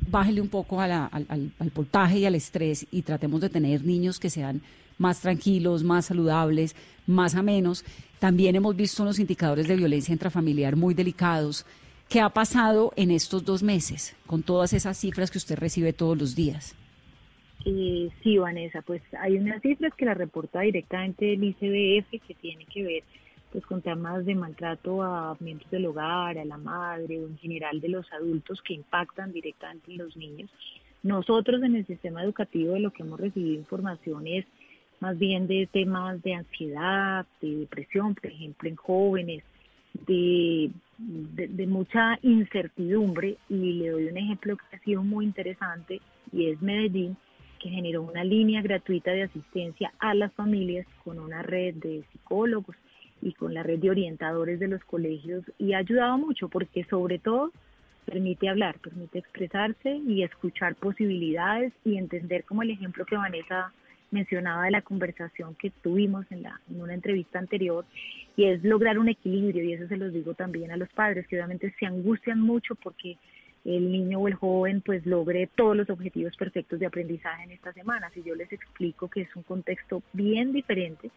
bájele un poco al, al, voltaje y al estrés y tratemos de tener niños que sean más tranquilos, más saludables, más amenos. También hemos visto unos indicadores de violencia intrafamiliar muy delicados. ¿Qué ha pasado en estos dos meses con todas esas cifras que usted recibe todos los días? Eh, sí, Vanessa, pues hay unas cifras que la reporta directamente el ICBF que tiene que ver pues con temas de maltrato a miembros del hogar, a la madre o en general de los adultos que impactan directamente en los niños. Nosotros en el sistema educativo de lo que hemos recibido información es más bien de temas de ansiedad, de depresión, por ejemplo, en jóvenes, de, de, mucha incertidumbre y le doy un ejemplo que ha sido muy interesante y es Medellín, que generó una línea gratuita de asistencia a las familias con una red de psicólogos y con la red de orientadores de los colegios y ha ayudado mucho porque sobre todo permite hablar, permite expresarse y escuchar posibilidades y entender como el ejemplo que Vanessa mencionaba de la conversación que tuvimos en, la, en una entrevista anterior y es lograr un equilibrio y eso se los digo también a los padres que obviamente se angustian mucho porque el niño o el joven pues logre todos los objetivos perfectos de aprendizaje en esta semana. Si yo les explico que es un contexto bien diferente,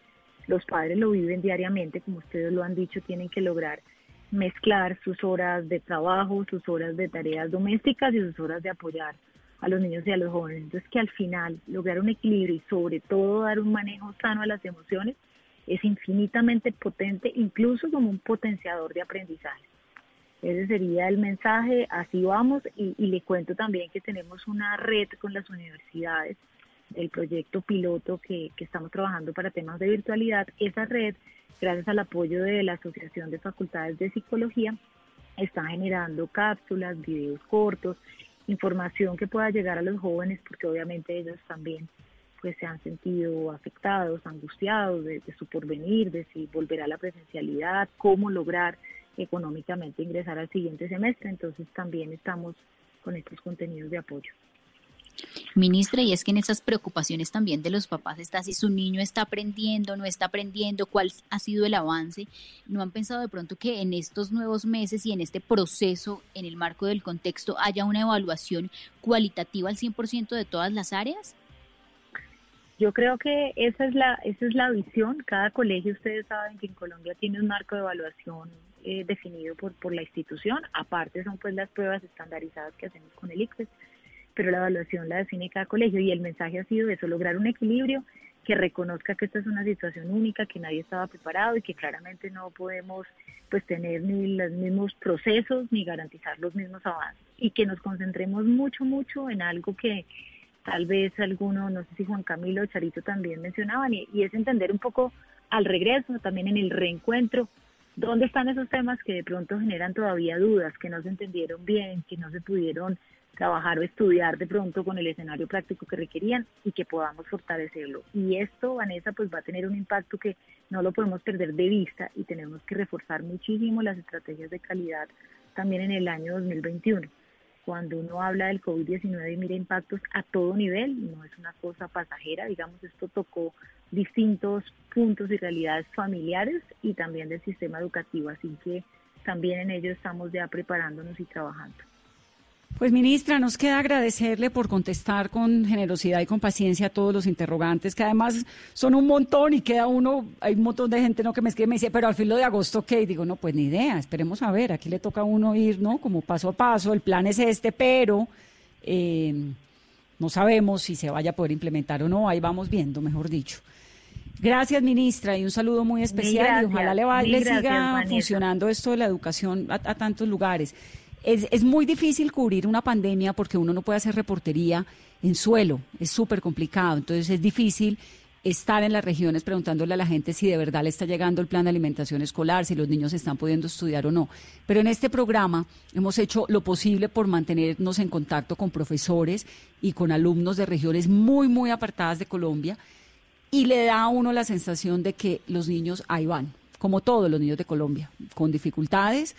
los padres lo viven diariamente, como ustedes lo han dicho, tienen que lograr mezclar sus horas de trabajo, sus horas de tareas domésticas y sus horas de apoyar a los niños y a los jóvenes. Entonces que al final lograr un equilibrio y sobre todo dar un manejo sano a las emociones es infinitamente potente, incluso como un potenciador de aprendizaje. Ese sería el mensaje, así vamos y, y le cuento también que tenemos una red con las universidades el proyecto piloto que, estamos trabajando para temas de virtualidad, esa red, gracias al apoyo de la Asociación de Facultades de Psicología, está generando cápsulas, videos cortos, información que pueda llegar a los jóvenes, porque obviamente ellos también pues se han sentido afectados, angustiados de, de su porvenir, de si volverá a la presencialidad, cómo lograr económicamente ingresar al siguiente semestre. Entonces también estamos con estos contenidos de apoyo. Ministra, y es que en esas preocupaciones también de los papás está si su niño está aprendiendo, no está aprendiendo, cuál ha sido el avance. ¿No han pensado de pronto que en estos nuevos meses y en este proceso, en el marco del contexto, haya una evaluación cualitativa al 100% de todas las áreas? Yo creo que esa es la esa es la visión. Cada colegio, ustedes saben que en Colombia tiene un marco de evaluación eh, definido por, por la institución. Aparte son pues las pruebas estandarizadas que hacemos con el ICFES pero la evaluación la define cada colegio y el mensaje ha sido eso, lograr un equilibrio, que reconozca que esta es una situación única, que nadie estaba preparado y que claramente no podemos pues tener ni los mismos procesos ni garantizar los mismos avances. Y que nos concentremos mucho mucho en algo que tal vez alguno, no sé si Juan Camilo o Charito también mencionaban y, y es entender un poco al regreso, también en el reencuentro, dónde están esos temas que de pronto generan todavía dudas, que no se entendieron bien, que no se pudieron trabajar o estudiar de pronto con el escenario práctico que requerían y que podamos fortalecerlo. Y esto, Vanessa, pues va a tener un impacto que no lo podemos perder de vista y tenemos que reforzar muchísimo las estrategias de calidad también en el año 2021. Cuando uno habla del COVID-19 y mira impactos a todo nivel, no es una cosa pasajera, digamos, esto tocó distintos puntos y realidades familiares y también del sistema educativo, así que también en ello estamos ya preparándonos y trabajando. Pues ministra, nos queda agradecerle por contestar con generosidad y con paciencia a todos los interrogantes, que además son un montón y queda uno, hay un montón de gente ¿no? que me escribe y me dice, pero al filo de agosto, ¿qué? Y digo, no, pues ni idea, esperemos a ver, aquí le toca a uno ir, ¿no? Como paso a paso, el plan es este, pero eh, no sabemos si se vaya a poder implementar o no, ahí vamos viendo, mejor dicho. Gracias, ministra, y un saludo muy especial y ojalá le, siga funcionando esto de la educación a tantos lugares. Es, es, muy difícil cubrir una pandemia porque uno no puede hacer reportería en suelo, es súper complicado, entonces es difícil estar en las regiones preguntándole a la gente si de verdad le está llegando el plan de alimentación escolar, si los niños están pudiendo estudiar o no. Pero en este programa hemos hecho lo posible por mantenernos en contacto con profesores y con alumnos de regiones muy, muy apartadas de Colombia y le da a uno la sensación de que los niños ahí van, como todos los niños de Colombia, con dificultades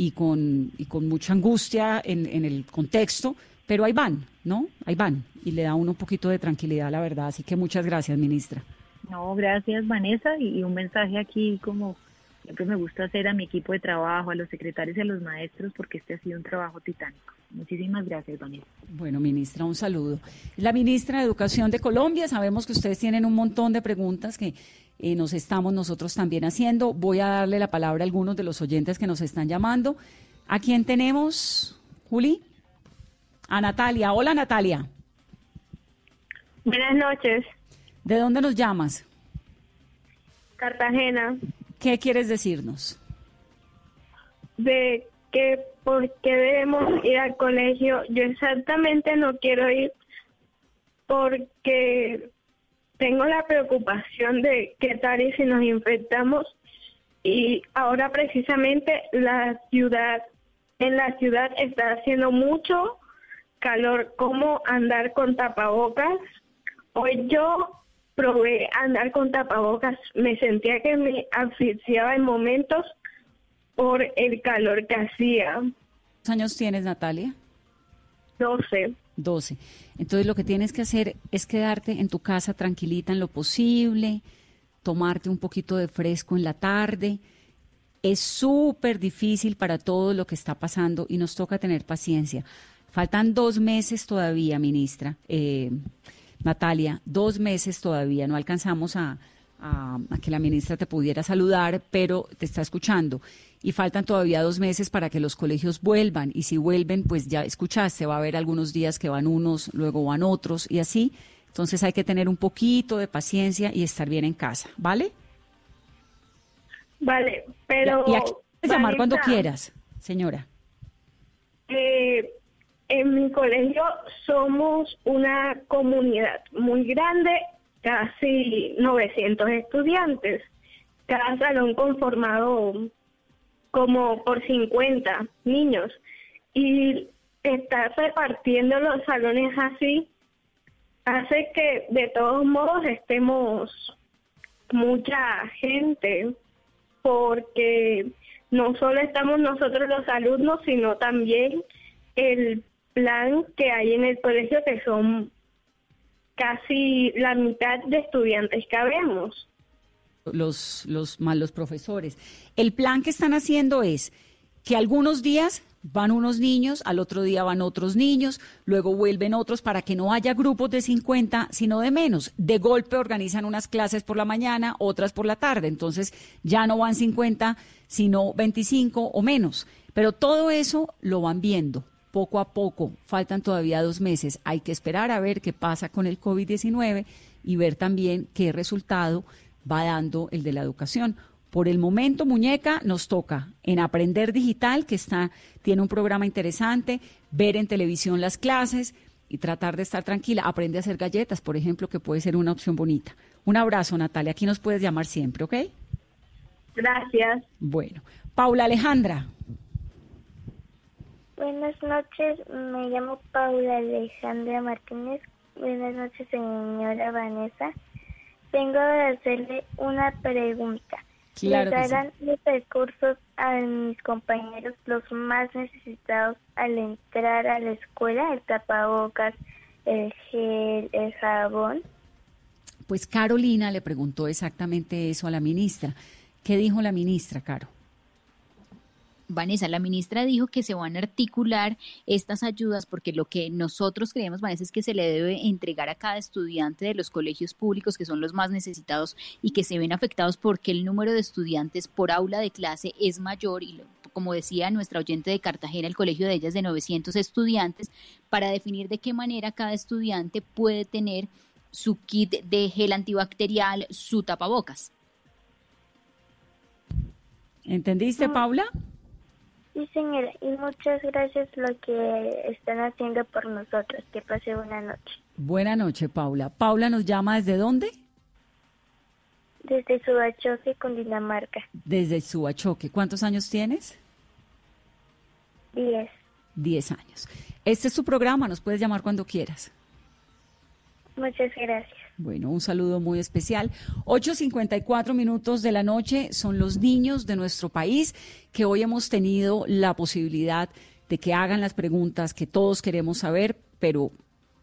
y con, y con mucha angustia en, en el contexto, pero ahí van, ¿no? Ahí van y le da uno un poquito de tranquilidad, la verdad. Así que muchas gracias, ministra. No, gracias, Vanessa. Y, un mensaje aquí, como siempre me gusta hacer a mi equipo de trabajo, a los secretarios y a los maestros, porque este ha sido un trabajo titánico. Muchísimas gracias, Vanessa. Bueno, ministra, un saludo. La ministra de Educación de Colombia, sabemos que ustedes tienen un montón de preguntas que eh, nos estamos nosotros también haciendo. Voy a darle la palabra a algunos de los oyentes que nos están llamando. ¿A quién tenemos, Juli? A Natalia. Hola, Natalia. Buenas noches. ¿De dónde nos llamas? Cartagena. ¿Qué quieres decirnos? De que por qué debemos ir al colegio. Yo exactamente no quiero ir porque tengo la preocupación de qué tal y si nos infectamos y ahora precisamente la ciudad, en la ciudad está haciendo mucho calor, ¿cómo andar con tapabocas? Hoy yo probé andar con tapabocas, me sentía que me asfixiaba en momentos por el calor que hacía. ¿Cuántos años tienes, Natalia? 12. 12. Entonces lo que tienes que hacer es quedarte en tu casa tranquilita en lo posible, tomarte un poquito de fresco en la tarde. Es súper difícil para todo lo que está pasando y nos toca tener paciencia. Faltan dos meses todavía, ministra. Eh, Natalia, dos meses todavía. No alcanzamos a, a, que la ministra te pudiera saludar, pero te está escuchando. Y faltan todavía dos meses para que los colegios vuelvan. Y si vuelven, pues ya escuchaste, va a haber algunos días que van unos, luego van otros y así. Entonces hay que tener un poquito de paciencia y estar bien en casa, ¿vale? Vale, pero... Y, aquí puedes llamar cuando quieras, señora. Eh, en mi colegio somos una comunidad muy grande casi 900 estudiantes, cada salón conformado como por 50 niños. Y estar repartiendo los salones así hace que de todos modos estemos mucha gente, porque no solo estamos nosotros los alumnos, sino también el plan que hay en el colegio que son casi la mitad de estudiantes que habemos. Los, los malos profesores. El plan que están haciendo es que algunos días van unos niños, al otro día van otros niños, luego vuelven otros para que no haya grupos de 50, sino de menos. De golpe organizan unas clases por la mañana, otras por la tarde, entonces ya no van 50, sino 25 o menos. Pero todo eso lo van viendo poco a poco. Faltan todavía dos meses. Hay que esperar a ver qué pasa con el COVID-19, y ver también qué resultado va dando el de la educación. Por el momento, muñeca, nos toca en Aprender Digital, que está, tiene un programa interesante, ver en televisión las clases y tratar de estar tranquila. Aprende a hacer galletas, por ejemplo, que puede ser una opción bonita. Un abrazo, Natalia. Aquí nos puedes llamar siempre, ¿ok? Gracias. Bueno, Paula Alejandra. Buenas noches, me llamo Paula Alejandra Martínez. Buenas noches, señora Vanessa. Vengo a hacerle una pregunta. Claro ¿Les darán los recursos a mis compañeros los más necesitados al entrar a la escuela? El tapabocas, el gel, el jabón. Pues Carolina le preguntó exactamente eso a la ministra. ¿Qué dijo la ministra, Caro? Vanessa, la ministra dijo que se van a articular estas ayudas porque lo que nosotros creemos, Vanessa, es que se le debe entregar a cada estudiante de los colegios públicos que son los más necesitados y que se ven afectados porque el número de estudiantes por aula de clase es mayor y como decía nuestra oyente de Cartagena, el colegio de ellas de 900 estudiantes, para definir de qué manera cada estudiante puede tener su kit de gel antibacterial, su tapabocas. ¿Entendiste, Paula? Sí, señora, y muchas gracias lo que están haciendo por nosotros. Que pase buena noche. Buena noche, Paula. Paula nos llama desde dónde? Desde Subachoque, Dinamarca. Desde Subachoque. ¿Cuántos años tienes? Diez. Diez años. Este es tu programa, nos puedes llamar cuando quieras. Muchas gracias. Bueno, un saludo muy especial. 8.54 minutos de la noche son los niños de nuestro país que hoy hemos tenido la posibilidad de que hagan las preguntas que todos queremos saber, pero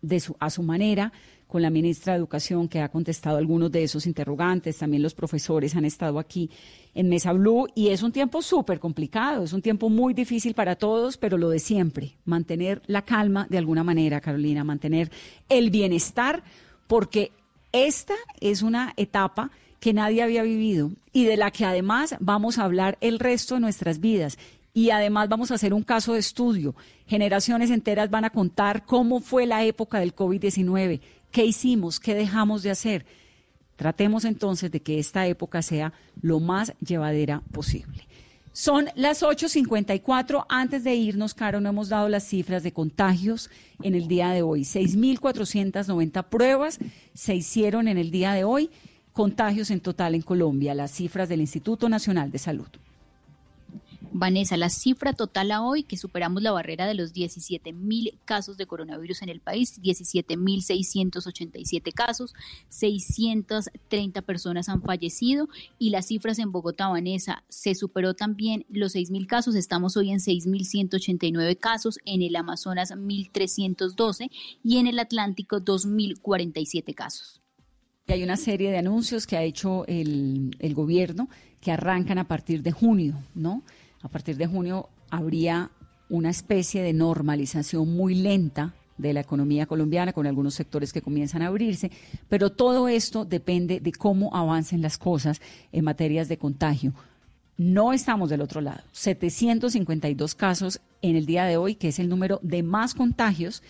de su, a su manera, con la ministra de Educación que ha contestado algunos de esos interrogantes. También los profesores han estado aquí en Mesa Blue y es un tiempo súper complicado, es un tiempo muy difícil para todos, pero lo de siempre, mantener la calma de alguna manera, Carolina, mantener el bienestar, porque esta es una etapa que nadie había vivido y de la que además vamos a hablar el resto de nuestras vidas. Y además vamos a hacer un caso de estudio. Generaciones enteras van a contar cómo fue la época del COVID-19, qué hicimos, qué dejamos de hacer. Tratemos entonces de que esta época sea lo más llevadera posible. Son las 8.54. Antes de irnos, Caro, no hemos dado las cifras de contagios en el día de hoy. 6.490 pruebas se hicieron en el día de hoy. Contagios en total en Colombia, las cifras del Instituto Nacional de Salud. Vanessa, la cifra total a hoy, que superamos la barrera de los 17 mil casos de coronavirus en el país, 17 mil 687 casos, 630 personas han fallecido y las cifras en Bogotá, Vanessa, se superó también los 6 mil casos, estamos hoy en 6 mil 189 casos, en el Amazonas 1.312 y en el Atlántico 2.047 casos. Y hay una serie de anuncios que ha hecho el, el gobierno que arrancan a partir de junio, ¿no? A partir de junio habría una especie de normalización muy lenta de la economía colombiana, con algunos sectores que comienzan a abrirse, pero todo esto depende de cómo avancen las cosas en materias de contagio. No estamos del otro lado. 752 casos en el día de hoy, que es el número de más contagios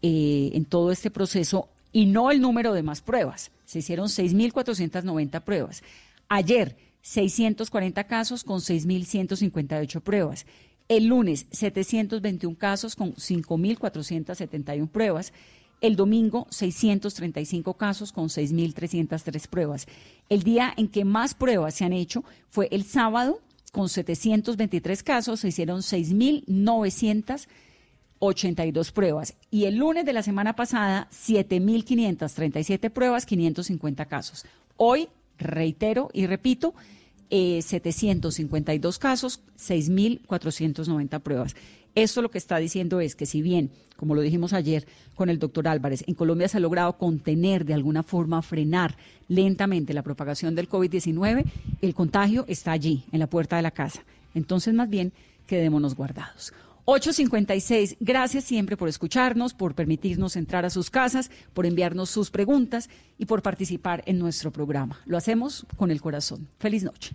eh, en todo este proceso y no el número de más pruebas. Se hicieron 6.490 pruebas. Ayer 640 casos con 6.158 pruebas. El lunes, 721 casos con 5.471 pruebas. El domingo, 635 casos con 6.303 pruebas. El día en que más pruebas se han hecho fue el sábado, con 723 casos, se hicieron 6.982 pruebas. Y el lunes de la semana pasada, 7.537 pruebas, 550 casos. Hoy, reitero y repito, 752 eh, casos, 6.490 pruebas. Esto lo que está diciendo es que si bien, como lo dijimos ayer con el doctor Álvarez, en Colombia se ha logrado contener de alguna forma, frenar lentamente la propagación del COVID-19, el contagio está allí, en la puerta de la casa. Entonces, más bien, quedémonos guardados. 856, gracias siempre por escucharnos, por permitirnos entrar a sus casas, por enviarnos sus preguntas y por participar en nuestro programa. Lo hacemos con el corazón. Feliz noche.